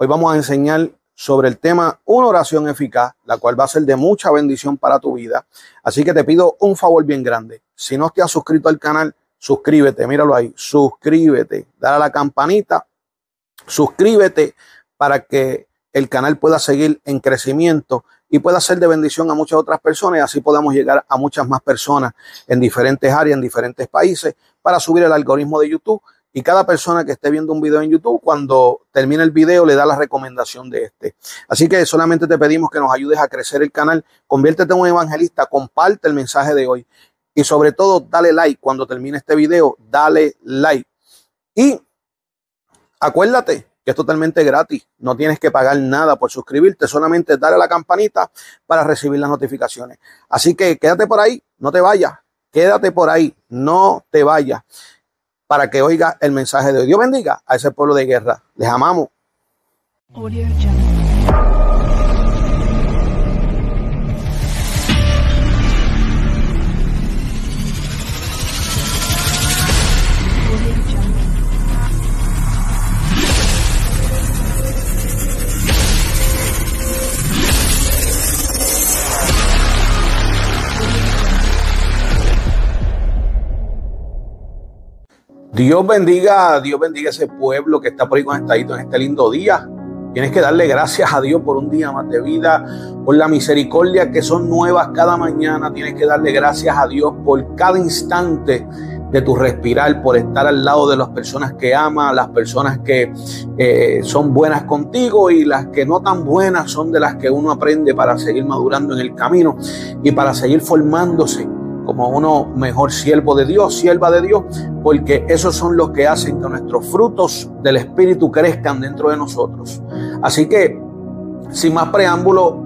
Hoy vamos a enseñar sobre el tema una oración eficaz, la cual va a ser de mucha bendición para tu vida. Así que te pido un favor bien grande. Si no te has suscrito al canal, suscríbete, míralo ahí, suscríbete, dale a la campanita, suscríbete para que el canal pueda seguir en crecimiento y pueda ser de bendición a muchas otras personas y así podamos llegar a muchas más personas en diferentes áreas, en diferentes países, para subir el algoritmo de YouTube y cada persona que esté viendo un video en YouTube, cuando termine el video, le da la recomendación de este. Así que solamente te pedimos que nos ayudes a crecer el canal, conviértete en un evangelista, comparte el mensaje de hoy y sobre todo dale like cuando termine este video, dale like. Y acuérdate que es totalmente gratis, no tienes que pagar nada por suscribirte, solamente dale a la campanita para recibir las notificaciones. Así que quédate por ahí, no te vayas, quédate por ahí, no te vayas para que oiga el mensaje de Dios. bendiga a ese pueblo de guerra. Les amamos. Dios bendiga, Dios bendiga ese pueblo que está por ahí conectadito en este lindo día. Tienes que darle gracias a Dios por un día más de vida, por la misericordia que son nuevas cada mañana. Tienes que darle gracias a Dios por cada instante de tu respirar, por estar al lado de las personas que amas, las personas que eh, son buenas contigo y las que no tan buenas son de las que uno aprende para seguir madurando en el camino y para seguir formándose como uno mejor siervo de Dios, sierva de Dios, porque esos son los que hacen que nuestros frutos del Espíritu crezcan dentro de nosotros. Así que, sin más preámbulo,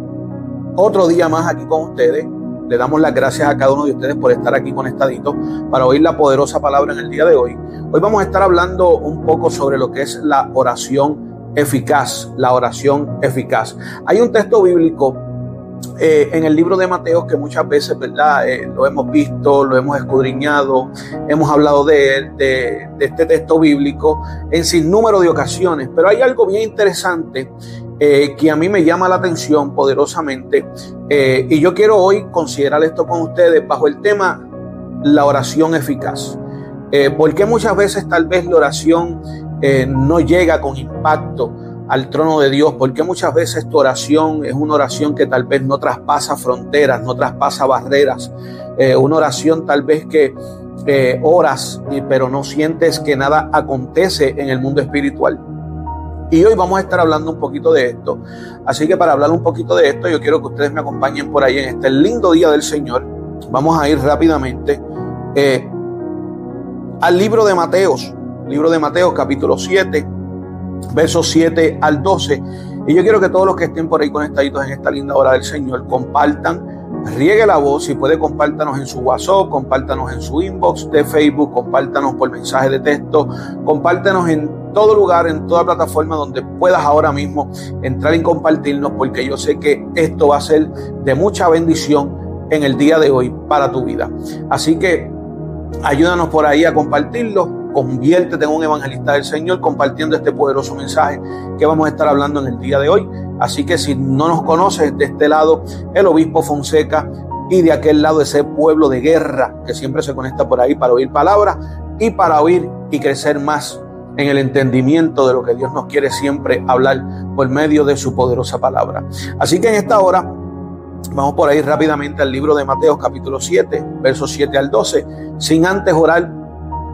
otro día más aquí con ustedes. Le damos las gracias a cada uno de ustedes por estar aquí conectaditos para oír la poderosa palabra en el día de hoy. Hoy vamos a estar hablando un poco sobre lo que es la oración eficaz, la oración eficaz. Hay un texto bíblico eh, en el libro de Mateo que muchas veces, ¿verdad? Eh, lo hemos visto, lo hemos escudriñado, hemos hablado de, de, este texto bíblico en sin número de ocasiones, pero hay algo bien interesante eh, que a mí me llama la atención poderosamente y yo quiero hoy considerar esto con ustedes bajo el tema la oración eficaz. porque muchas veces tal vez la oración no llega con impacto al trono de Dios, porque muchas veces tu oración es una oración que tal vez no traspasa fronteras, no traspasa barreras, eh, una oración tal vez que eh, oras, pero no sientes que nada acontece en el mundo espiritual. Y hoy vamos a estar hablando un poquito de esto. Así que para hablar un poquito de esto, yo quiero que ustedes me acompañen por ahí en este lindo día del Señor. Vamos a ir rápidamente eh, al libro de Mateos, libro de Mateos capítulo 7 versos 7 al 12. Y yo quiero que todos los que estén por ahí conectaditos en esta linda hora del Señor compartan, riegue la voz, si puede compártanos en su WhatsApp, compártanos en su inbox de Facebook, compártanos por mensaje de texto, compártanos en todo lugar, en toda plataforma donde puedas ahora mismo entrar y compartirnos, porque yo sé que esto va a ser de mucha bendición en el día de hoy para tu vida. Así que ayúdanos por ahí a compartirlo Conviértete en un evangelista del Señor compartiendo este poderoso mensaje que vamos a estar hablando en el día de hoy. Así que si no nos conoces, de este lado el obispo Fonseca y de aquel lado ese pueblo de guerra que siempre se conecta por ahí para oír palabras y para oír y crecer más en el entendimiento de lo que Dios nos quiere siempre hablar por medio de su poderosa palabra. Así que en esta hora vamos por ahí rápidamente al libro de Mateo capítulo 7, versos 7 al 12, sin antes orar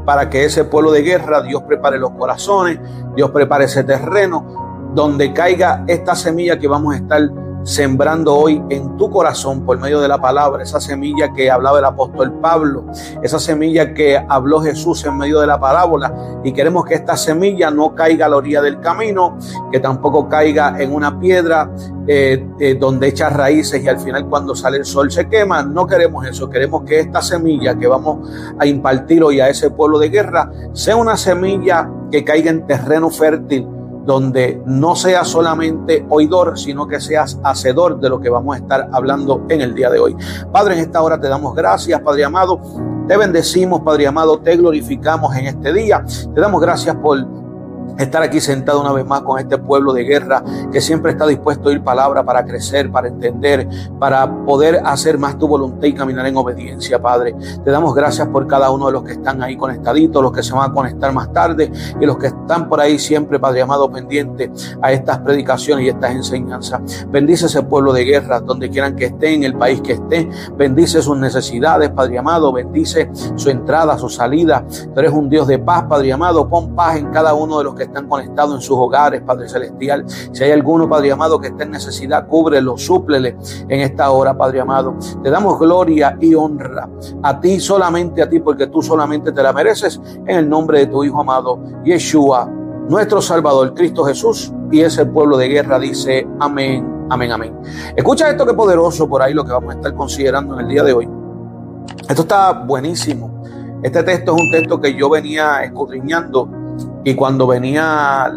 para que ese pueblo de guerra, Dios prepare los corazones, Dios prepare ese terreno donde caiga esta semilla que vamos a estar sembrando hoy en tu corazón por medio de la palabra, esa semilla que hablaba el apóstol Pablo, esa semilla que habló Jesús en medio de la parábola. Y queremos que esta semilla no caiga a la orilla del camino, que tampoco caiga en una piedra eh, eh, donde echa raíces y al final cuando sale el sol se quema, no queremos eso, queremos que esta semilla que vamos a impartir hoy a ese pueblo de guerra sea una semilla que caiga en terreno fértil donde no seas solamente oidor, sino que seas hacedor de lo que vamos a estar hablando en el día de hoy. Padre, en esta hora te damos gracias, Padre amado. Te bendecimos, Padre amado, te glorificamos en este día. Te damos gracias por estar aquí sentado una vez más con este pueblo de guerra que siempre está dispuesto a ir palabra para crecer, para entender, para poder hacer más tu voluntad y caminar en obediencia, Padre. Te damos gracias por cada uno de los que están ahí conectaditos, los que se van a conectar más tarde y los que están por ahí siempre, Padre amado, pendiente a estas predicaciones y estas enseñanzas. Bendice ese pueblo de guerra, donde quieran que esté, en el país que esté. Bendice sus necesidades, Padre amado. Bendice su entrada, su salida. Tú eres un Dios de paz, Padre amado. Pon paz en cada uno de los que están conectados en sus hogares, Padre Celestial. Si hay alguno, Padre amado, que esté en necesidad, cúbrelo, súplele en esta hora, Padre amado. Te damos gloria y honra a ti, solamente a ti, porque tú solamente te la mereces, en el nombre de tu Hijo amado, Yeshua, nuestro Salvador, Cristo Jesús, y ese pueblo de guerra dice amén, amén, amén. Escucha esto que poderoso por ahí, lo que vamos a estar considerando en el día de hoy. Esto está buenísimo. Este texto es un texto que yo venía escudriñando y cuando venía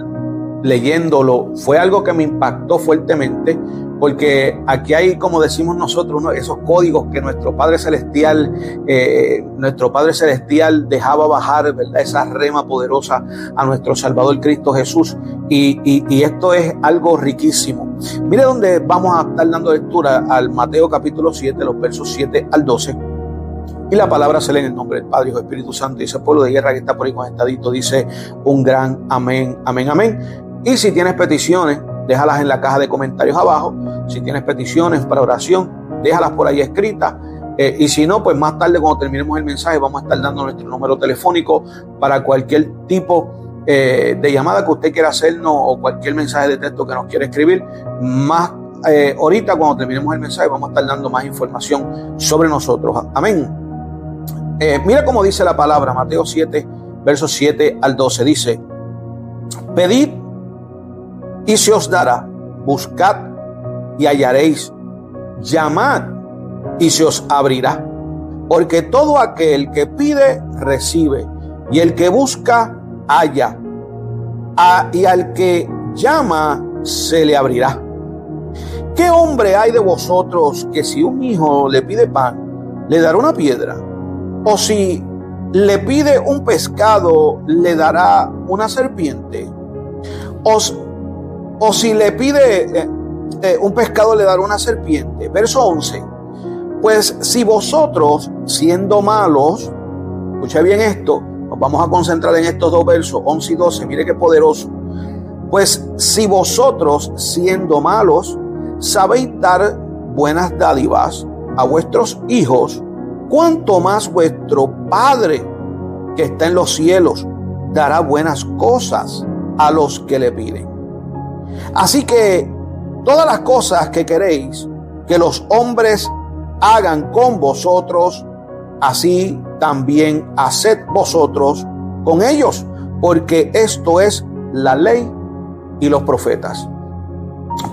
leyéndolo fue algo que me impactó fuertemente porque aquí hay, como decimos nosotros, esos códigos que nuestro Padre Celestial, eh, nuestro Padre Celestial dejaba bajar, ¿verdad? Esa rema poderosa a nuestro Salvador Cristo Jesús. Y, y esto es algo riquísimo. Mire dónde vamos a estar dando lectura al Mateo capítulo 7, los versos 7 al 12. Y la palabra se lee en el nombre del Padre del Espíritu Santo. Y ese pueblo de guerra que está por ahí conectadito dice un gran amén, amén, amén. Y si tienes peticiones, déjalas en la caja de comentarios abajo. Si tienes peticiones para oración, déjalas por ahí escritas. Eh, y si no, pues más tarde cuando terminemos el mensaje vamos a estar dando nuestro número telefónico para cualquier tipo eh, de llamada que usted quiera hacernos o cualquier mensaje de texto que nos quiera escribir. Más eh, ahorita cuando terminemos el mensaje vamos a estar dando más información sobre nosotros. Amén. Eh, mira cómo dice la palabra, Mateo 7, versos 7 al 12. Dice, pedid y se os dará, buscad y hallaréis, llamad y se os abrirá. Porque todo aquel que pide, recibe, y el que busca, halla, y al que llama, se le abrirá. ¿Qué hombre hay de vosotros que si un hijo le pide pan, le dará una piedra? O si le pide un pescado, le dará una serpiente. O, o si le pide eh, eh, un pescado, le dará una serpiente. Verso 11. Pues si vosotros, siendo malos, escuche bien esto, nos vamos a concentrar en estos dos versos, 11 y 12, mire qué poderoso. Pues si vosotros, siendo malos, sabéis dar buenas dádivas a vuestros hijos, cuánto más vuestro Padre que está en los cielos dará buenas cosas a los que le piden. Así que todas las cosas que queréis que los hombres hagan con vosotros, así también haced vosotros con ellos, porque esto es la ley y los profetas.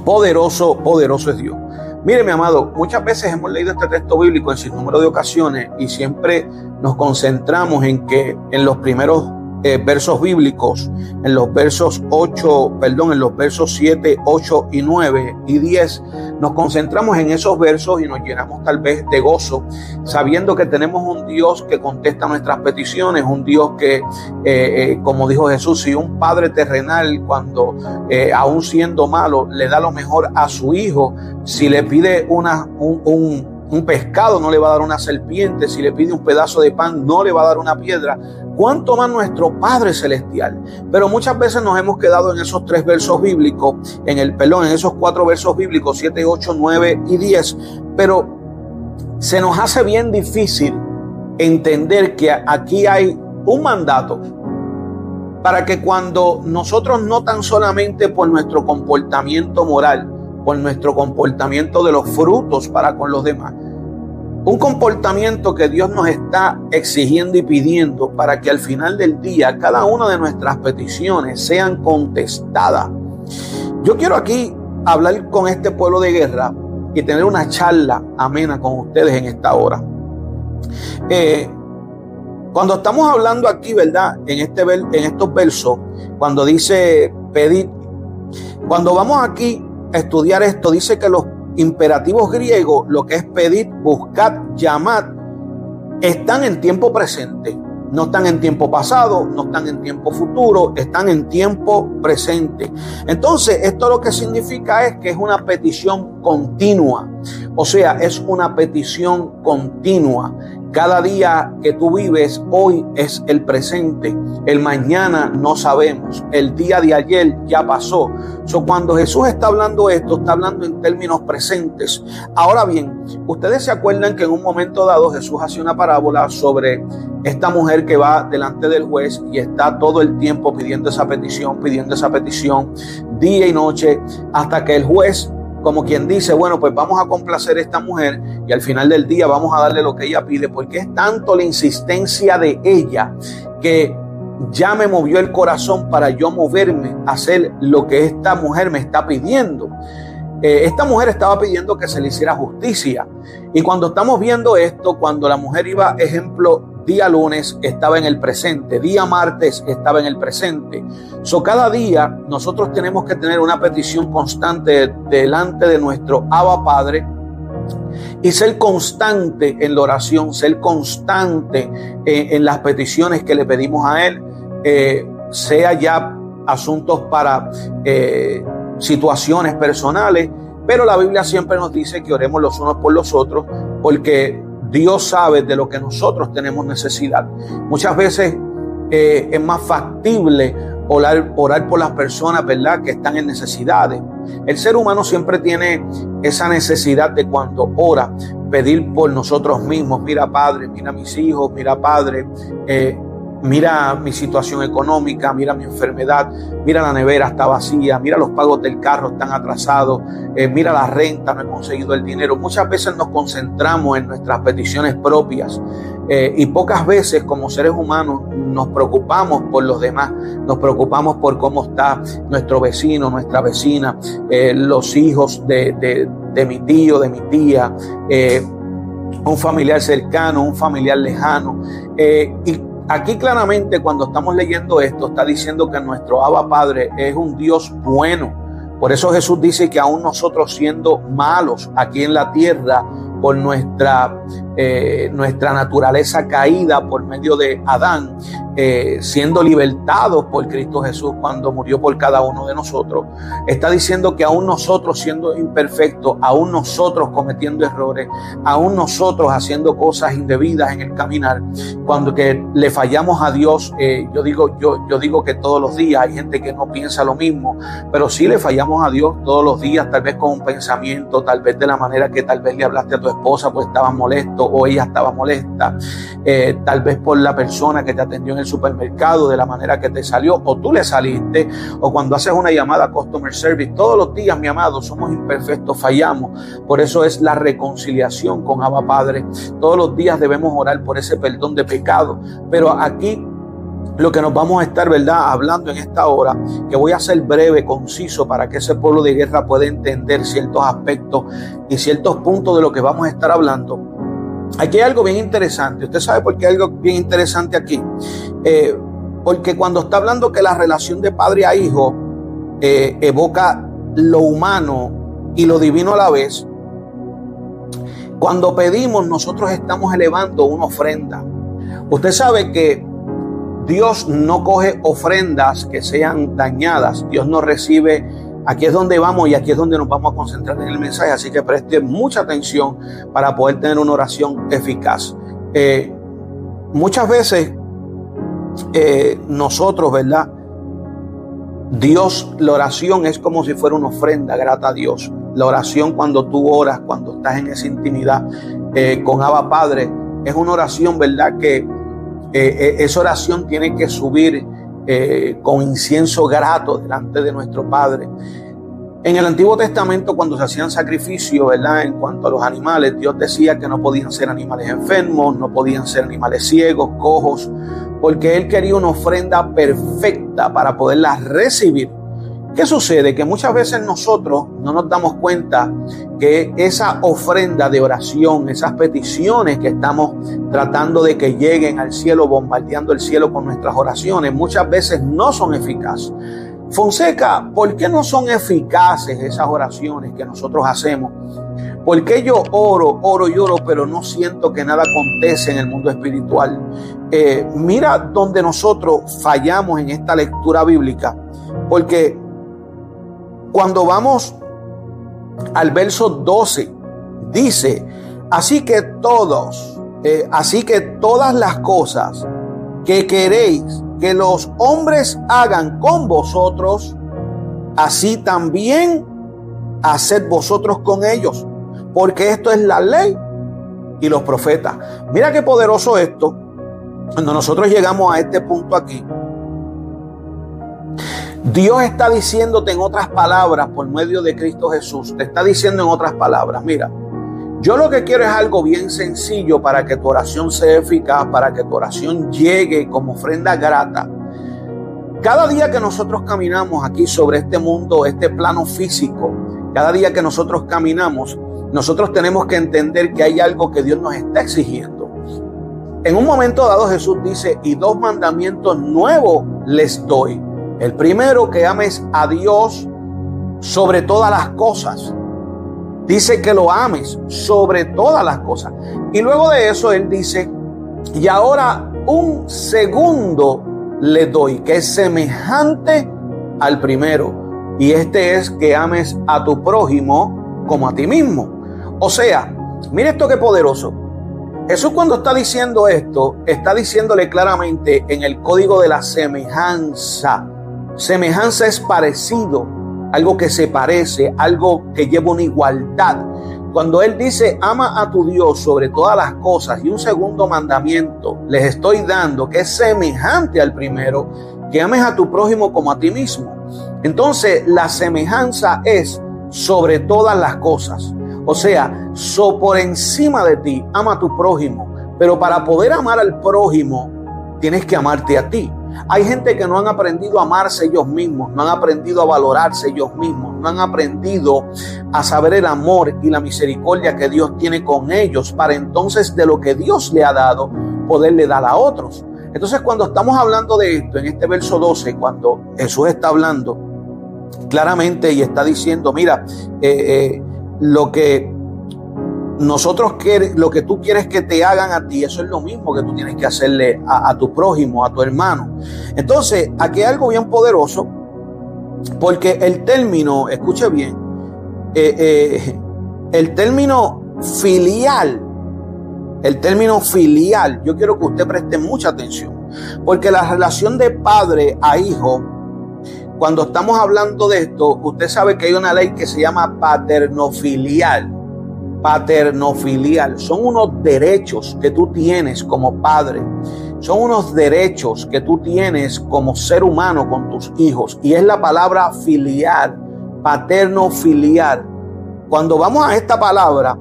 Poderoso, poderoso es Dios. Mire, mi amado, muchas veces hemos leído este texto bíblico en sin número de ocasiones y siempre nos concentramos en que en los primeros eh, versos bíblicos, en los versos 8, perdón, en los versos 7, 8 y 9 y 10, nos concentramos en esos versos y nos llenamos tal vez de gozo, sabiendo que tenemos un Dios que contesta nuestras peticiones, un Dios que, eh, eh, como dijo Jesús, si un padre terrenal, cuando aún siendo malo, le da lo mejor a su hijo, si le pide una, un, un un pescado no le va a dar una serpiente, si le pide un pedazo de pan no le va a dar una piedra, cuánto más nuestro Padre Celestial. Pero muchas veces nos hemos quedado en esos tres versos bíblicos, en el pelón, en esos cuatro versos bíblicos, 7, 8, 9 y 10, pero se nos hace bien difícil entender que aquí hay un mandato para que cuando nosotros no tan solamente por nuestro comportamiento moral, por nuestro comportamiento de los frutos para con los demás. Un comportamiento que Dios nos está exigiendo y pidiendo para que al final del día cada una de nuestras peticiones sean contestadas. Yo quiero aquí hablar con este pueblo de guerra y tener una charla amena con ustedes en esta hora. Eh, cuando estamos hablando aquí, ¿verdad? En, este, en estos versos, cuando dice pedir, cuando vamos aquí estudiar esto, dice que los imperativos griegos, lo que es pedir, buscar, llamar, están en tiempo presente. No están en tiempo pasado, no están en tiempo futuro, están en tiempo presente. Entonces, esto lo que significa es que es una petición continua. O sea, es una petición continua. Cada día que tú vives hoy es el presente. El mañana no sabemos. El día de ayer ya pasó. So, cuando Jesús está hablando esto, está hablando en términos presentes. Ahora bien, ustedes se acuerdan que en un momento dado Jesús hace una parábola sobre esta mujer que va delante del juez y está todo el tiempo pidiendo esa petición, pidiendo esa petición, día y noche, hasta que el juez como quien dice, bueno, pues vamos a complacer a esta mujer y al final del día vamos a darle lo que ella pide, porque es tanto la insistencia de ella que ya me movió el corazón para yo moverme a hacer lo que esta mujer me está pidiendo. Eh, esta mujer estaba pidiendo que se le hiciera justicia. Y cuando estamos viendo esto, cuando la mujer iba, ejemplo, día lunes estaba en el presente, día martes estaba en el presente. So, cada día nosotros tenemos que tener una petición constante delante de nuestro Abba Padre y ser constante en la oración, ser constante en, las peticiones que le pedimos a Él, eh, sea ya asuntos para eh, situaciones personales, pero la Biblia siempre nos dice que oremos los unos por los otros, porque Dios sabe de lo que nosotros tenemos necesidad. Muchas veces eh, es más factible orar, por las personas, ¿verdad?, que están en necesidades. El ser humano siempre tiene esa necesidad de cuando ora, pedir por nosotros mismos. Mira, Padre, mira mis hijos, mira, Padre, eh, mira mi situación económica, mira mi enfermedad, mira la nevera está vacía, mira los pagos del carro están atrasados, eh, mira la renta, no he conseguido el dinero. Muchas veces nos concentramos en nuestras peticiones propias eh, y pocas veces como seres humanos nos preocupamos por los demás, nos preocupamos por cómo está nuestro vecino, nuestra vecina, eh, los hijos de, mi tío, de mi tía. un familiar cercano, un familiar lejano. y Aquí claramente cuando estamos leyendo esto está diciendo que nuestro Abba Padre es un Dios bueno. Por eso Jesús dice que aún nosotros siendo malos aquí en la tierra, por nuestra, eh, nuestra naturaleza caída por medio de Adán, eh, siendo libertados por Cristo Jesús cuando murió por cada uno de nosotros, está diciendo que aún nosotros siendo imperfectos, aún nosotros cometiendo errores, aún nosotros haciendo cosas indebidas en el caminar, cuando que le fallamos a Dios, eh, yo digo, yo, yo digo que todos los días hay gente que no piensa lo mismo, pero sí le fallamos a Dios todos los días, tal vez con un pensamiento, tal vez de la manera que tal vez le hablaste a tu esposa, pues estaba molesto o ella estaba molesta, eh, tal vez por la persona que te atendió en el supermercado de la manera que te salió o tú le saliste o cuando haces una llamada a customer service, todos los días, mi amado, somos imperfectos, fallamos, por eso es la reconciliación con Abba Padre, todos los días debemos orar por ese perdón de pecado, pero aquí lo que nos vamos a estar, ¿verdad?, hablando en esta hora, que voy a ser breve, conciso, para que ese pueblo de guerra pueda entender ciertos aspectos y ciertos puntos de lo que vamos a estar hablando. Aquí hay algo bien interesante. Usted sabe por qué hay algo bien interesante aquí. Eh, porque cuando está hablando que la relación de padre a hijo eh, evoca lo humano y lo divino a la vez, cuando pedimos nosotros estamos elevando una ofrenda. Usted sabe que Dios no coge ofrendas que sean dañadas. Dios no recibe. Aquí es donde vamos y aquí es donde nos vamos a concentrar en el mensaje. Así que preste mucha atención para poder tener una oración eficaz. Eh, muchas veces eh, nosotros, ¿verdad? Dios, la oración es como si fuera una ofrenda grata a Dios. La oración cuando tú oras, cuando estás en esa intimidad eh, con Abba Padre, es una oración, ¿verdad? Que esa oración tiene que subir eh, con incienso grato delante de nuestro Padre. En el Antiguo Testamento, cuando se hacían sacrificios, ¿verdad? En cuanto a los animales, Dios decía que no podían ser animales enfermos, no podían ser animales ciegos, cojos, porque Él quería una ofrenda perfecta para poderla recibir ¿Qué sucede? Que muchas veces nosotros no nos damos cuenta que esa ofrenda de oración, esas peticiones que estamos tratando de que lleguen al cielo, bombardeando el cielo con nuestras oraciones, muchas veces no son eficaces. Fonseca, ¿por qué no son eficaces esas oraciones que nosotros hacemos? Porque yo oro, oro y oro, pero no siento que nada acontece en el mundo espiritual? Eh, mira donde nosotros fallamos en esta lectura bíblica. Porque cuando vamos al verso 12, dice, así que todos, eh, así que todas las cosas que queréis que los hombres hagan con vosotros, así también haced vosotros con ellos porque esto es la ley y los profetas. Mira qué poderoso esto. Cuando nosotros llegamos a este punto aquí, Dios está diciéndote en otras palabras, por medio de Cristo Jesús, te está diciendo en otras palabras, mira, yo lo que quiero es algo bien sencillo para que tu oración sea eficaz, para que tu oración llegue como ofrenda grata. Cada día que nosotros caminamos aquí sobre este mundo, este plano físico, cada día que nosotros caminamos, nosotros tenemos que entender que hay algo que Dios nos está exigiendo. En un momento dado Jesús dice, y dos mandamientos nuevos les doy. El primero, que ames a Dios sobre todas las cosas. Dice que lo ames sobre todas las cosas. Y luego de eso Él dice, y ahora un segundo le doy, que es semejante al primero. Y este es que ames a tu prójimo como a ti mismo. O sea, mire esto que poderoso. Jesús cuando está diciendo esto, está diciéndole claramente en el código de la semejanza. Semejanza es parecido, algo que se parece, algo que lleva una igualdad. Cuando Él dice, ama a tu Dios sobre todas las cosas, y un segundo mandamiento les estoy dando que es semejante al primero, que ames a tu prójimo como a ti mismo. Entonces, la semejanza es sobre todas las cosas. O sea, so por encima de ti, ama a tu prójimo. Pero para poder amar al prójimo, tienes que amarte a ti. Hay gente que no han aprendido a amarse ellos mismos, no han aprendido a valorarse ellos mismos, no han aprendido a saber el amor y la misericordia que Dios tiene con ellos para entonces de lo que Dios le ha dado poderle dar a otros. Entonces cuando estamos hablando de esto en este verso 12, cuando Jesús está hablando claramente y está diciendo, mira, eh, eh, lo que nosotros queremos, lo que tú quieres que te hagan a ti, eso es lo mismo que tú tienes que hacerle a, tu prójimo, a tu hermano. Entonces, aquí hay algo bien poderoso, porque el término, escuche bien, eh, eh, el término filial, el término filial, yo quiero que usted preste mucha atención, porque la relación de padre a hijo cuando estamos hablando de esto, usted sabe que hay una ley que se llama paternofilial. Paternofilial. Son unos derechos que tú tienes como padre. Son unos derechos que tú tienes como ser humano con tus hijos. Y es la palabra filial, paternofilial. Cuando vamos a esta palabra,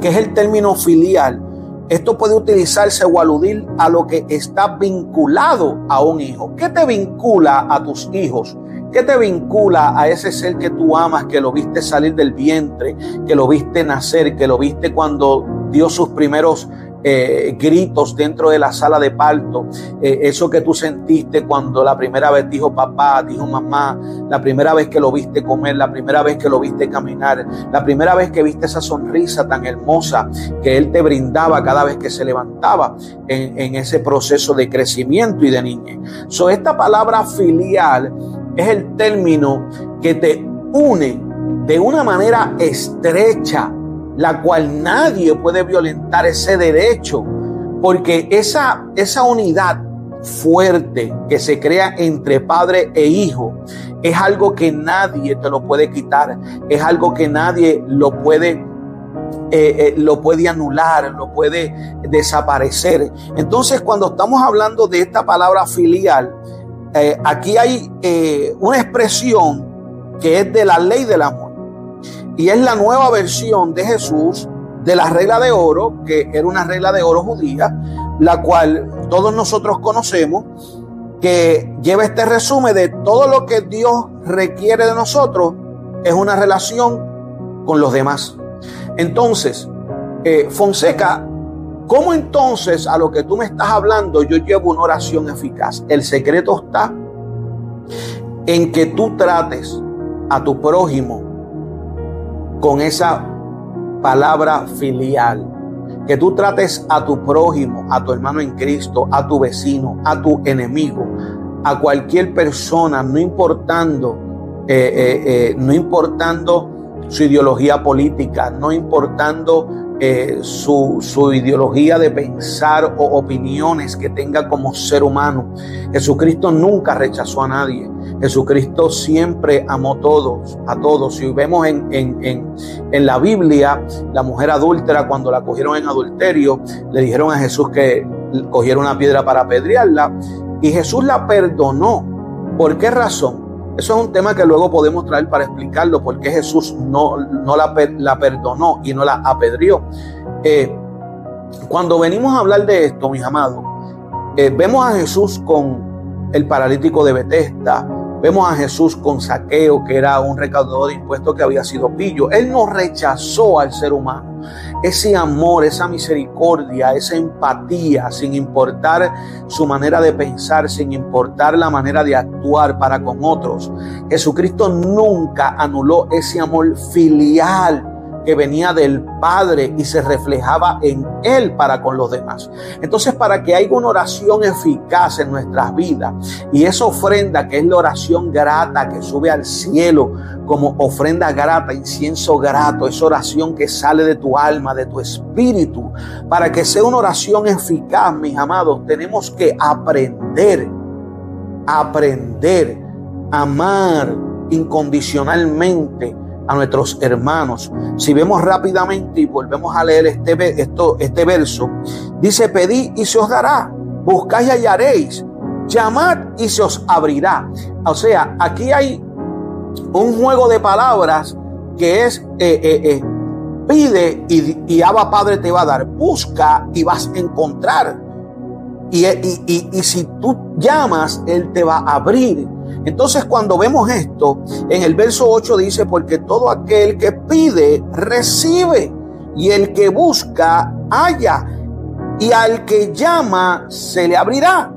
que es el término filial, esto puede utilizarse o aludir a lo que está vinculado a un hijo. ¿Qué te vincula a tus hijos? ¿Qué te vincula a ese ser que tú amas, que lo viste salir del vientre, que lo viste nacer, que lo viste cuando dio sus primeros eh, gritos dentro de la sala de parto, eh, eso que tú sentiste cuando la primera vez dijo papá, dijo mamá, la primera vez que lo viste comer, la primera vez que lo viste caminar, la primera vez que viste esa sonrisa tan hermosa que él te brindaba cada vez que se levantaba en, en ese proceso de crecimiento y de niñez. So, esta palabra filial es el término que te une de una manera estrecha la cual nadie puede violentar ese derecho, porque esa, esa unidad fuerte que se crea entre padre e hijo es algo que nadie te lo puede quitar, es algo que nadie lo puede eh, eh, lo puede anular, lo puede desaparecer. Entonces, cuando estamos hablando de esta palabra filial, eh, aquí hay una expresión que es de la ley del amor. Y es la nueva versión de Jesús de la regla de oro, que era una regla de oro judía, la cual todos nosotros conocemos, que lleva este resumen de todo lo que Dios requiere de nosotros, es una relación con los demás. Entonces, eh, Fonseca, ¿cómo entonces a lo que tú me estás hablando yo llevo una oración eficaz? El secreto está en que tú trates a tu prójimo con esa palabra filial. Que tú trates a tu prójimo, a tu hermano en Cristo, a tu vecino, a tu enemigo, a cualquier persona, no importando, eh, eh, eh, no importando su ideología política, no importando eh, su, su, ideología de pensar o opiniones que tenga como ser humano. Jesucristo nunca rechazó a nadie. Jesucristo siempre amó todos, a todos. Si vemos en, en, en, en la Biblia, la mujer adúltera, cuando la cogieron en adulterio, le dijeron a Jesús que cogiera una piedra para apedrearla y Jesús la perdonó. ¿Por qué razón? Eso es un tema que luego podemos traer para explicarlo, por qué Jesús no, no la, la, perdonó y no la apedrió. Eh, cuando venimos a hablar de esto, mis amados, eh, vemos a Jesús con el paralítico de Betesda, vemos a Jesús con Saqueo, que era un recaudador de impuestos que había sido pillo. Él no rechazó al ser humano ese amor, esa misericordia, esa empatía, sin importar su manera de pensar, sin importar la manera de actuar para con otros. Jesucristo nunca anuló ese amor filial que venía del Padre y se reflejaba en Él para con los demás. Entonces, para que haya una oración eficaz en nuestras vidas y esa ofrenda que es la oración grata que sube al cielo como ofrenda grata, incienso grato, esa oración que sale de tu alma, de tu espíritu, para que sea una oración eficaz, mis amados, tenemos que aprender, aprender, amar incondicionalmente a nuestros hermanos. Si vemos rápidamente y volvemos a leer este, esto, este verso, dice, pedid y se os dará, buscáis y hallaréis, llamad y se os abrirá. O sea, aquí hay un juego de palabras que es eh, eh, eh, pide y, y Abba Padre te va a dar, busca y vas a encontrar. Y, y, y, si tú llamas, Él te va a abrir. Entonces cuando vemos esto, en el verso 8 dice, porque todo aquel que pide, recibe. Y el que busca, halla. Y al que llama, se le abrirá.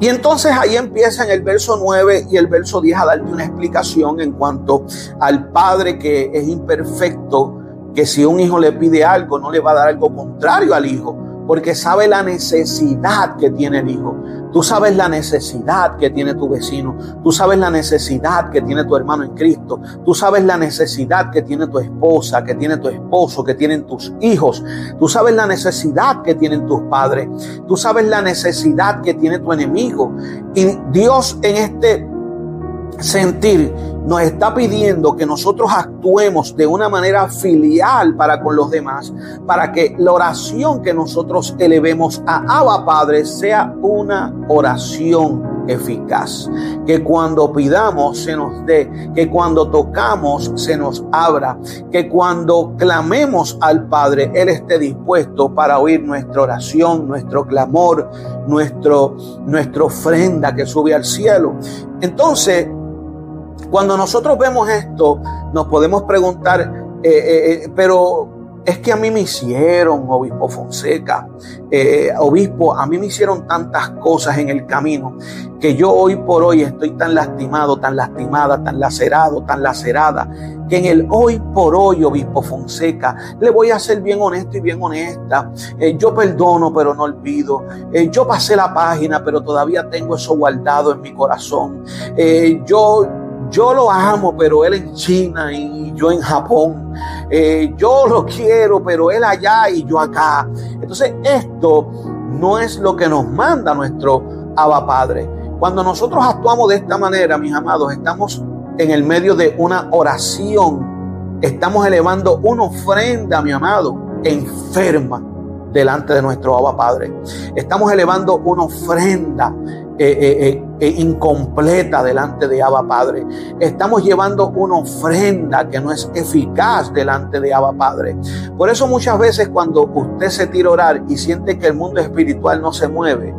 Y entonces ahí empieza en el verso 9 y el verso 10 a darte una explicación en cuanto al padre que es imperfecto, que si un hijo le pide algo, no le va a dar algo contrario al hijo porque sabe la necesidad que tiene el hijo. Tú sabes la necesidad que tiene tu vecino. Tú sabes la necesidad que tiene tu hermano en Cristo. Tú sabes la necesidad que tiene tu esposa, que tiene tu esposo, que tienen tus hijos. Tú sabes la necesidad que tienen tus padres. Tú sabes la necesidad que tiene tu enemigo. Y Dios en este sentir nos está pidiendo que nosotros actuemos de una manera filial para con los demás, para que la oración que nosotros elevemos a Abba Padre sea una oración eficaz. Que cuando pidamos se nos dé, que cuando tocamos se nos abra, que cuando clamemos al Padre, Él esté dispuesto para oír nuestra oración, nuestro clamor, nuestro, nuestra ofrenda que sube al cielo. Entonces, cuando nosotros vemos esto, nos podemos preguntar, eh, eh, eh, pero es que a mí me hicieron, obispo Fonseca, obispo, a mí me hicieron tantas cosas en el camino que yo hoy por hoy estoy tan lastimado, tan lastimada, tan lacerado, tan lacerada, que en el hoy por hoy, obispo Fonseca, le voy a ser bien honesto y bien honesta. yo perdono, pero no olvido. yo pasé la página, pero todavía tengo eso guardado en mi corazón. yo yo lo amo, pero él en China y yo en Japón. Eh, yo lo quiero, pero él allá y yo acá. Entonces esto no es lo que nos manda nuestro Abba Padre. Cuando nosotros actuamos de esta manera, mis amados, estamos en el medio de una oración. Estamos elevando una ofrenda, mi amado, enferma delante de nuestro Abba Padre. Estamos elevando una ofrenda eh, eh, eh, incompleta delante de Abba Padre. Estamos llevando una ofrenda que no es eficaz delante de Abba Padre. Por eso muchas veces cuando usted se tira a orar y siente que el mundo espiritual no se mueve,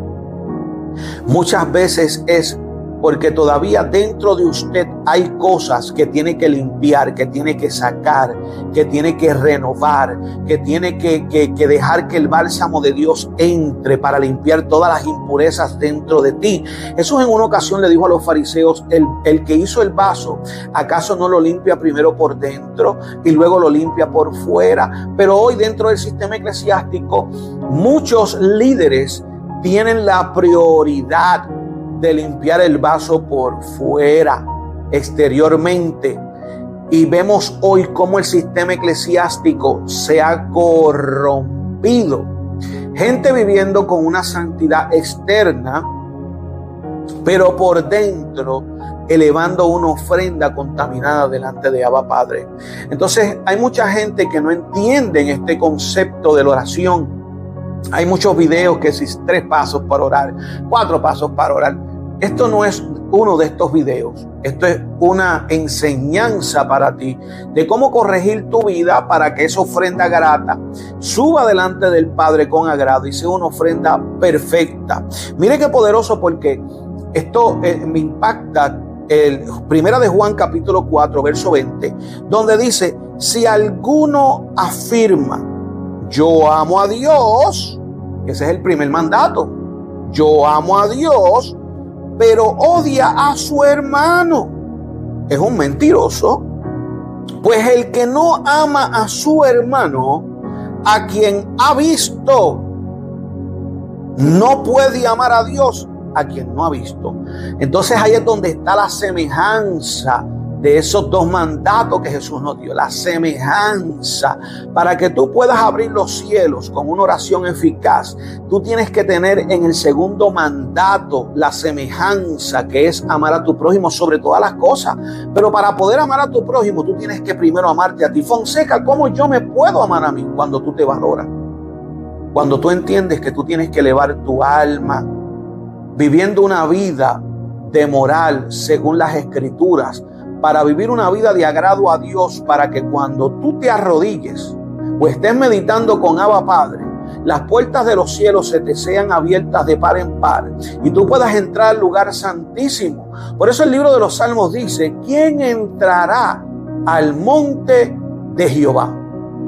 muchas veces es porque todavía dentro de usted hay cosas que tiene que limpiar, que tiene que sacar, que tiene que renovar, que tiene que, dejar que el bálsamo de Dios entre para limpiar todas las impurezas dentro de ti. Eso en una ocasión le dijo a los fariseos, el, el que hizo el vaso, ¿acaso no lo limpia primero por dentro y luego lo limpia por fuera? Pero hoy dentro del sistema eclesiástico, muchos líderes tienen la prioridad de limpiar el vaso por fuera, exteriormente. Y vemos hoy cómo el sistema eclesiástico se ha corrompido. Gente viviendo con una santidad externa, pero por dentro elevando una ofrenda contaminada delante de Abba Padre. Entonces hay mucha gente que no entiende este concepto de la oración. Hay muchos videos que si tres pasos para orar, cuatro pasos para orar. Esto no es uno de estos videos. Esto es una enseñanza para ti de cómo corregir tu vida para que esa ofrenda grata suba delante del Padre con agrado y sea una ofrenda perfecta. Mire qué poderoso porque esto eh, me impacta. El primera de Juan capítulo 4 verso 20, donde dice, si alguno afirma, yo amo a Dios, ese es el primer mandato, yo amo a Dios, pero odia a su hermano. Es un mentiroso. Pues el que no ama a su hermano, a quien ha visto, no puede amar a Dios a quien no ha visto. Entonces ahí es donde está la semejanza de esos dos mandatos que Jesús nos dio, la semejanza, para que tú puedas abrir los cielos con una oración eficaz, tú tienes que tener en el segundo mandato la semejanza que es amar a tu prójimo sobre todas las cosas. Pero para poder amar a tu prójimo, tú tienes que primero amarte a ti. Fonseca, ¿cómo yo me puedo amar a mí cuando tú te valoras? Cuando tú entiendes que tú tienes que elevar tu alma, viviendo una vida de moral según las escrituras, para vivir una vida de agrado a Dios, para que cuando tú te arrodilles o estés meditando con Abba Padre, las puertas de los cielos se te sean abiertas de par en par y tú puedas entrar al lugar santísimo. Por eso el libro de los Salmos dice, ¿quién entrará al monte de Jehová?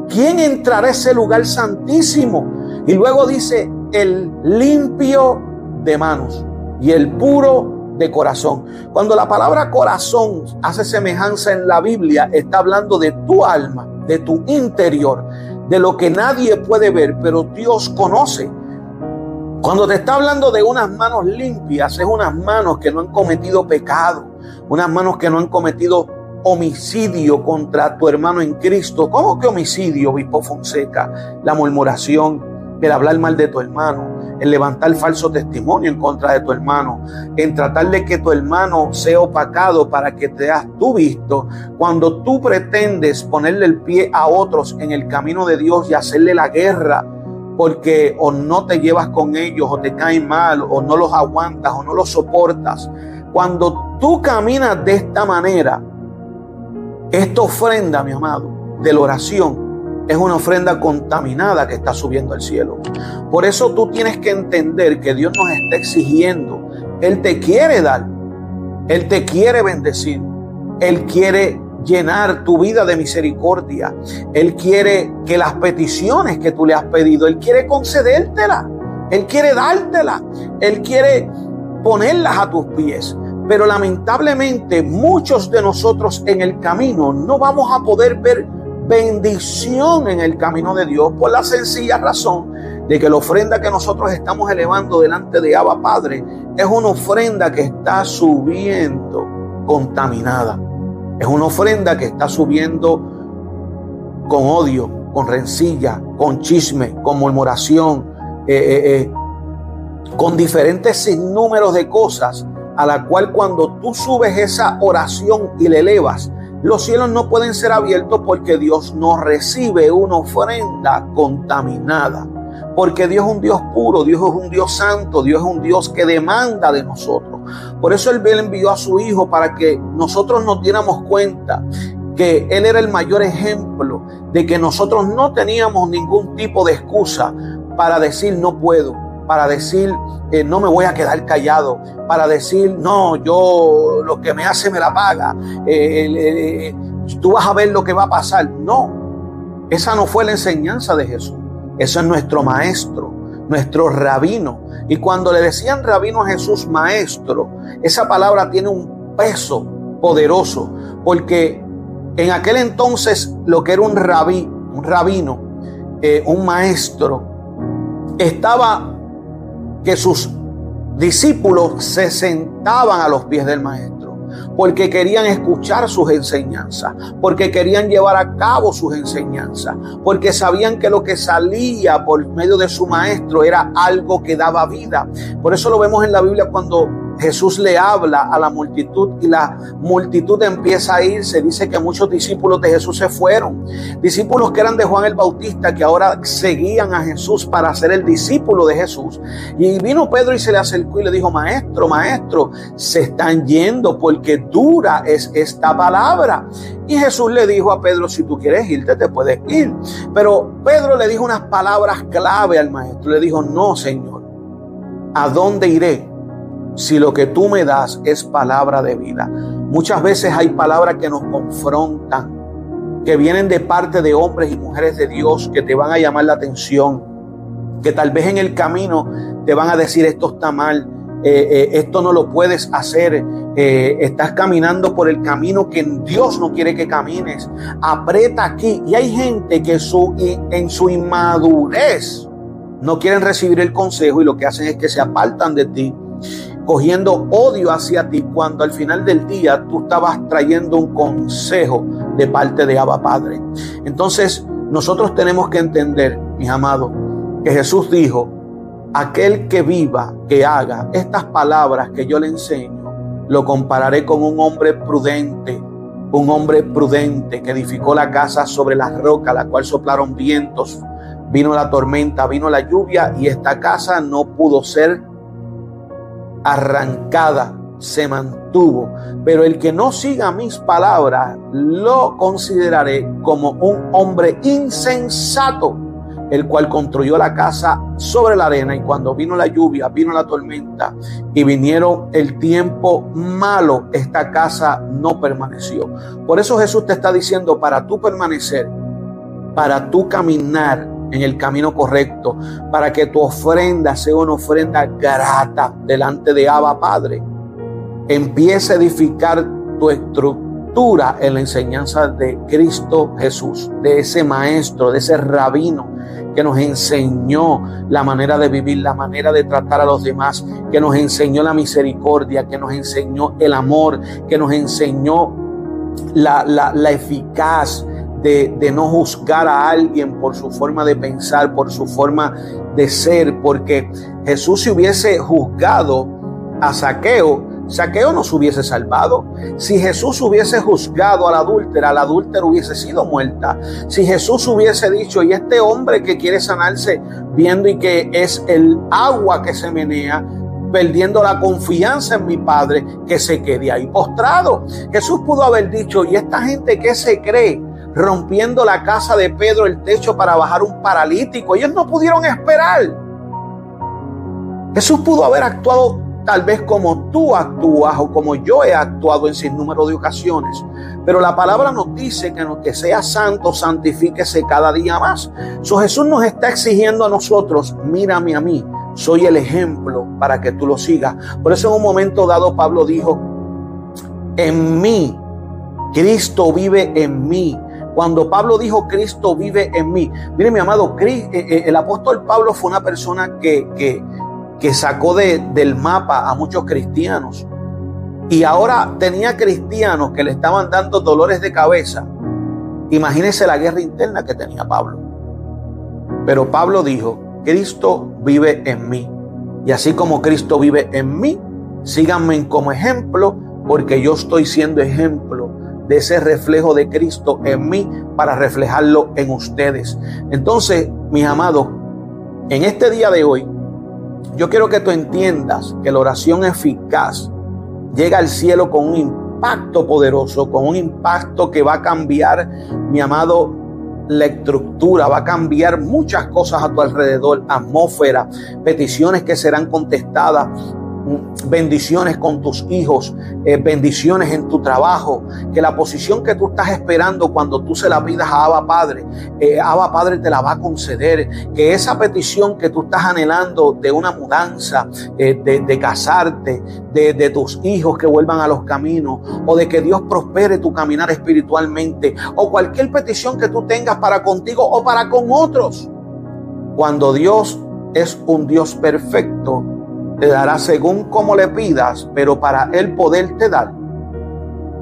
¿Quién entrará a ese lugar santísimo? Y luego dice, el limpio de manos y el puro de corazón. Cuando la palabra corazón hace semejanza en la Biblia, está hablando de tu alma, de tu interior, de lo que nadie puede ver, pero Dios conoce. Cuando te está hablando de unas manos limpias, es unas manos que no han cometido pecado, unas manos que no han cometido homicidio contra tu hermano en Cristo. ¿Cómo que homicidio, obispo Fonseca? La murmuración, el hablar mal de tu hermano, en levantar falso testimonio en contra de tu hermano, en tratar de que tu hermano sea opacado para que te has tú visto, cuando tú pretendes ponerle el pie a otros en el camino de Dios y hacerle la guerra, porque o no te llevas con ellos, o te caen mal, o no los aguantas, o no los soportas. Cuando tú caminas de esta manera, esta ofrenda, mi amado, de la oración, es una ofrenda contaminada que está subiendo al cielo. Por eso tú tienes que entender que Dios nos está exigiendo. Él te quiere dar. Él te quiere bendecir. Él quiere llenar tu vida de misericordia. Él quiere que las peticiones que tú le has pedido, Él quiere concedértelas. Él quiere dártelas. Él quiere ponerlas a tus pies. Pero lamentablemente muchos de nosotros en el camino no vamos a poder ver bendición en el camino de Dios por la sencilla razón de que la ofrenda que nosotros estamos elevando delante de Abba Padre es una ofrenda que está subiendo contaminada. Es una ofrenda que está subiendo con odio, con rencilla, con chisme, con murmuración, eh, eh, eh, con diferentes sinnúmeros de cosas a la cual cuando tú subes esa oración y le elevas, los cielos no pueden ser abiertos porque Dios no recibe una ofrenda contaminada. Porque Dios es un Dios puro, Dios es un Dios santo, Dios es un Dios que demanda de nosotros. Por eso Él envió a su Hijo para que nosotros nos diéramos cuenta que Él era el mayor ejemplo de que nosotros no teníamos ningún tipo de excusa para decir no puedo, para decir, eh, no me voy a quedar callado, para decir, no, yo lo que me hace me la paga, eh, tú vas a ver lo que va a pasar. No, esa no fue la enseñanza de Jesús. Eso es nuestro maestro, nuestro rabino. Y cuando le decían rabino a Jesús maestro, esa palabra tiene un peso poderoso, porque en aquel entonces lo que era un rabí, un rabino, eh, un maestro, estaba que sus discípulos se sentaban a los pies del maestro porque querían escuchar sus enseñanzas, porque querían llevar a cabo sus enseñanzas, porque sabían que lo que salía por medio de su maestro era algo que daba vida. Por eso lo vemos en la Biblia cuando Jesús le habla a la multitud y la multitud empieza a irse. Dice que muchos discípulos de Jesús se fueron. Discípulos que eran de Juan el Bautista, que ahora seguían a Jesús para ser el discípulo de Jesús. Y vino Pedro y se le acercó y le dijo, maestro, maestro, se están yendo porque dura es esta palabra. Y Jesús le dijo a Pedro, si tú quieres irte, te puedes ir. Pero Pedro le dijo unas palabras clave al maestro. Le dijo, no, Señor, ¿a dónde iré? Si lo que tú me das es palabra de vida. Muchas veces hay palabras que nos confrontan, que vienen de parte de hombres y mujeres de Dios que te van a llamar la atención, que tal vez en el camino te van a decir esto está mal, eh, eh, esto no lo puedes hacer, eh, estás caminando por el camino que Dios no quiere que camines, aprieta aquí. Y hay gente que su, en su inmadurez no quieren recibir el consejo y lo que hacen es que se apartan de ti cogiendo odio hacia ti cuando al final del día tú estabas trayendo un consejo de parte de Abba Padre. Entonces, nosotros tenemos que entender, mis amados, que Jesús dijo, aquel que viva, que haga estas palabras que yo le enseño, lo compararé con un hombre prudente, un hombre prudente que edificó la casa sobre la roca, la cual soplaron vientos, vino la tormenta, vino la lluvia y esta casa no pudo ser arrancada se mantuvo. Pero el que no siga mis palabras, lo consideraré como un hombre insensato, el cual construyó la casa sobre la arena y cuando vino la lluvia, vino la tormenta y vinieron el tiempo malo, esta casa no permaneció. Por eso Jesús te está diciendo, para tú permanecer, para tú caminar en el camino correcto, para que tu ofrenda sea una ofrenda grata delante de Abba Padre. Empieza a edificar tu estructura en la enseñanza de Cristo Jesús, de ese maestro, de ese rabino que nos enseñó la manera de vivir, la manera de tratar a los demás, que nos enseñó la misericordia, que nos enseñó el amor, que nos enseñó la, la, la eficaz de, no juzgar a alguien por su forma de pensar, por su forma de ser, porque Jesús si hubiese juzgado a Saqueo, Saqueo no se hubiese salvado. Si Jesús hubiese juzgado a la adúltera, la adúltera hubiese sido muerta. Si Jesús hubiese dicho, y este hombre que quiere sanarse viendo y que es el agua que se menea, perdiendo la confianza en mi Padre, que se quede ahí postrado. Jesús pudo haber dicho, y esta gente que se cree, rompiendo la casa de Pedro el techo para bajar un paralítico. Ellos no pudieron esperar. Jesús pudo haber actuado tal vez como tú actúas o como yo he actuado en sin número de ocasiones. Pero la palabra nos dice que, que sea santo, santifíquese cada día más. So Jesús nos está exigiendo a nosotros, mírame a mí, soy el ejemplo para que tú lo sigas. Por eso en un momento dado Pablo dijo, en mí, Cristo vive en mí. Cuando Pablo dijo Cristo vive en mí, mire mi amado, eh, eh, el apóstol Pablo fue una persona que, que, sacó de, del mapa a muchos cristianos. Y ahora tenía cristianos que le estaban dando dolores de cabeza. Imagínense la guerra interna que tenía Pablo. Pero Pablo dijo, Cristo vive en mí. Y así como Cristo vive en mí, síganme como ejemplo, porque yo estoy siendo ejemplo de ese reflejo de Cristo en mí para reflejarlo en ustedes. Entonces, mis amados, en este día de hoy, yo quiero que tú entiendas que la oración eficaz llega al cielo con un impacto poderoso, con un impacto que va a cambiar, mi amado, la estructura, va a cambiar muchas cosas a tu alrededor, atmósfera, peticiones que serán contestadas, bendiciones con tus hijos, eh, bendiciones en tu trabajo, que la posición que tú estás esperando cuando tú se la pidas a Abba Padre, eh, Abba Padre te la va a conceder, que esa petición que tú estás anhelando de una mudanza, eh, de, casarte, de, de tus hijos que vuelvan a los caminos, o de que Dios prospere tu caminar espiritualmente, o cualquier petición que tú tengas para contigo o para con otros. Cuando Dios es un Dios perfecto, te dará según como le pidas, pero para él poderte dar,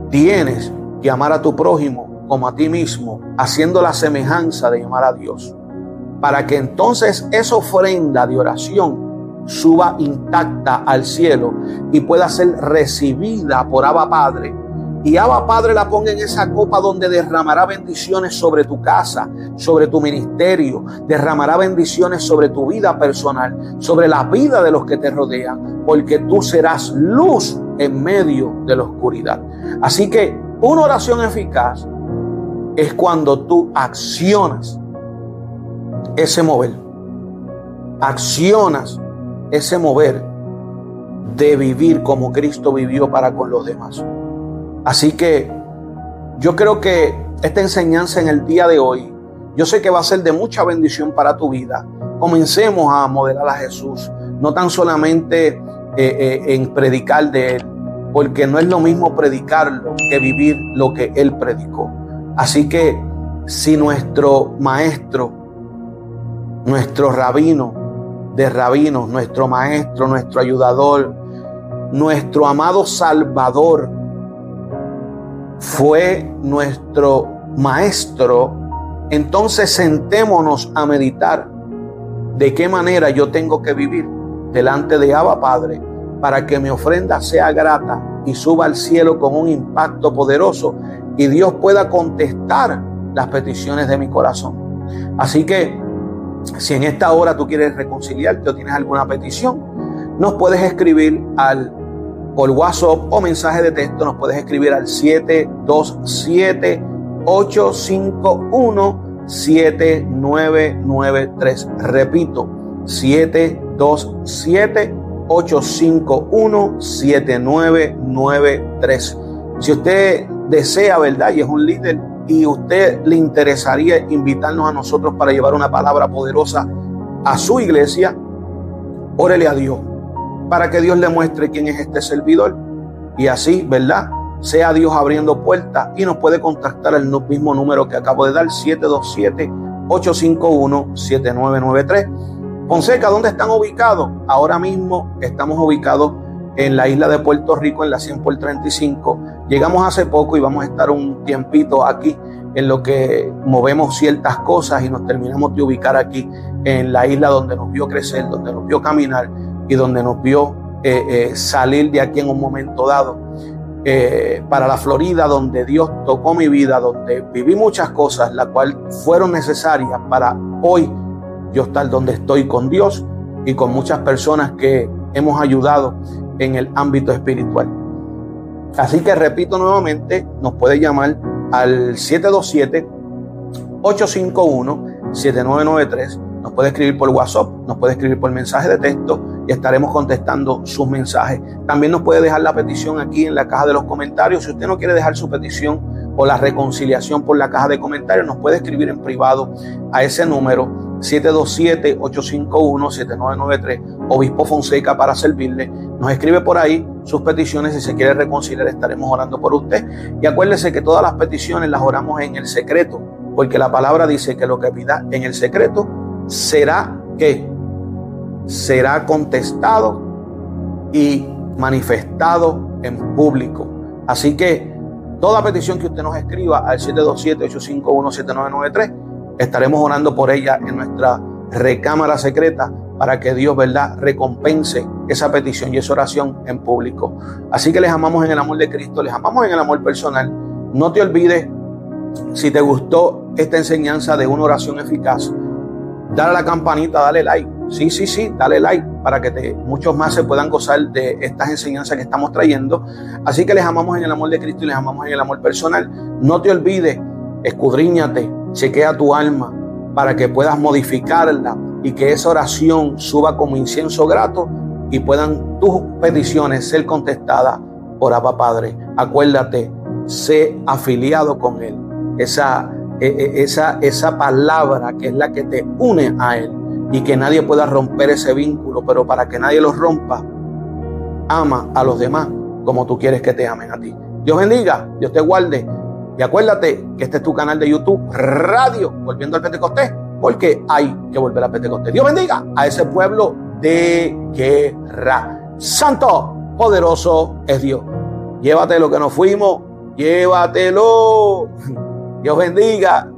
tienes que amar a tu prójimo como a ti mismo, haciendo la semejanza de amar a Dios. Para que entonces esa ofrenda de oración suba intacta al cielo y pueda ser recibida por Abba Padre y Abba Padre la ponga en esa copa donde derramará bendiciones sobre tu casa, sobre tu ministerio, derramará bendiciones sobre tu vida personal, sobre la vida de los que te rodean, porque tú serás luz en medio de la oscuridad. Así que una oración eficaz es cuando tú accionas ese mover, accionas ese mover de vivir como Cristo vivió para con los demás. Así que yo creo que esta enseñanza en el día de hoy, yo sé que va a ser de mucha bendición para tu vida. Comencemos a modelar a Jesús, no tan solamente eh, eh, en predicar de Él, porque no es lo mismo predicarlo que vivir lo que Él predicó. Así que si nuestro maestro, nuestro rabino de rabinos, nuestro maestro, nuestro ayudador, nuestro amado Salvador, fue nuestro maestro, entonces sentémonos a meditar de qué manera yo tengo que vivir delante de Abba Padre para que mi ofrenda sea grata y suba al cielo con un impacto poderoso y Dios pueda contestar las peticiones de mi corazón. Así que si en esta hora tú quieres reconciliarte o tienes alguna petición, nos puedes escribir al por WhatsApp o mensaje de texto nos puedes escribir al 727-851-7993. Repito, 727-851-7993. Si usted desea, ¿verdad? Y es un líder y usted le interesaría invitarnos a nosotros para llevar una palabra poderosa a su iglesia, órele a Dios para que Dios le muestre quién es este servidor. Y así, ¿verdad? Sea Dios abriendo puertas y nos puede contactar al mismo número que acabo de dar, 727-851-7993. Fonseca, ¿dónde están ubicados? Ahora mismo estamos ubicados en la isla de Puerto Rico, en la 100 por 35. Llegamos hace poco y vamos a estar un tiempito aquí en lo que movemos ciertas cosas y nos terminamos de ubicar aquí en la isla donde nos vio crecer, donde nos vio caminar y donde nos vio eh, eh, salir de aquí en un momento dado. Eh, para la Florida, donde Dios tocó mi vida, donde viví muchas cosas, las cuales fueron necesarias para hoy yo estar donde estoy con Dios y con muchas personas que hemos ayudado en el ámbito espiritual. Así que repito nuevamente, nos puede llamar al 727-851-7993 nos puede escribir por WhatsApp, nos puede escribir por mensaje de texto y estaremos contestando sus mensajes. También nos puede dejar la petición aquí en la caja de los comentarios. Si usted no quiere dejar su petición o la reconciliación por la caja de comentarios, nos puede escribir en privado a ese número 727-851-7993, Obispo Fonseca para servirle. Nos escribe por ahí sus peticiones. Si se quiere reconciliar, estaremos orando por usted. Y acuérdese que todas las peticiones las oramos en el secreto, porque la palabra dice que lo que pida en el secreto será que será contestado y manifestado en público. Así que toda petición que usted nos escriba al 727-851-7993, estaremos orando por ella en nuestra recámara secreta para que Dios, ¿verdad?, recompense esa petición y esa oración en público. Así que les amamos en el amor de Cristo, les amamos en el amor personal. No te olvides, si te gustó esta enseñanza de una oración eficaz, dale a la campanita, dale like. Sí, sí, sí, dale like para que te, muchos más se puedan gozar de estas enseñanzas que estamos trayendo. Así que les amamos en el amor de Cristo y les amamos en el amor personal. No te olvides, escudriñate, chequea tu alma para que puedas modificarla y que esa oración suba como incienso grato y puedan tus peticiones ser contestadas por Abba Padre. Acuérdate, sé afiliado con Él. Esa, e, e, esa, esa palabra que es la que te une a Él y que nadie pueda romper ese vínculo, pero para que nadie lo rompa, ama a los demás como tú quieres que te amen a ti. Dios bendiga, Dios te guarde. Y acuérdate que este es tu canal de YouTube, Radio, volviendo al Pentecostés, porque hay que volver al Pentecostés. Dios bendiga a ese pueblo de guerra. Santo, poderoso es Dios. Llévate lo que nos fuimos, llévatelo. Dios bendiga.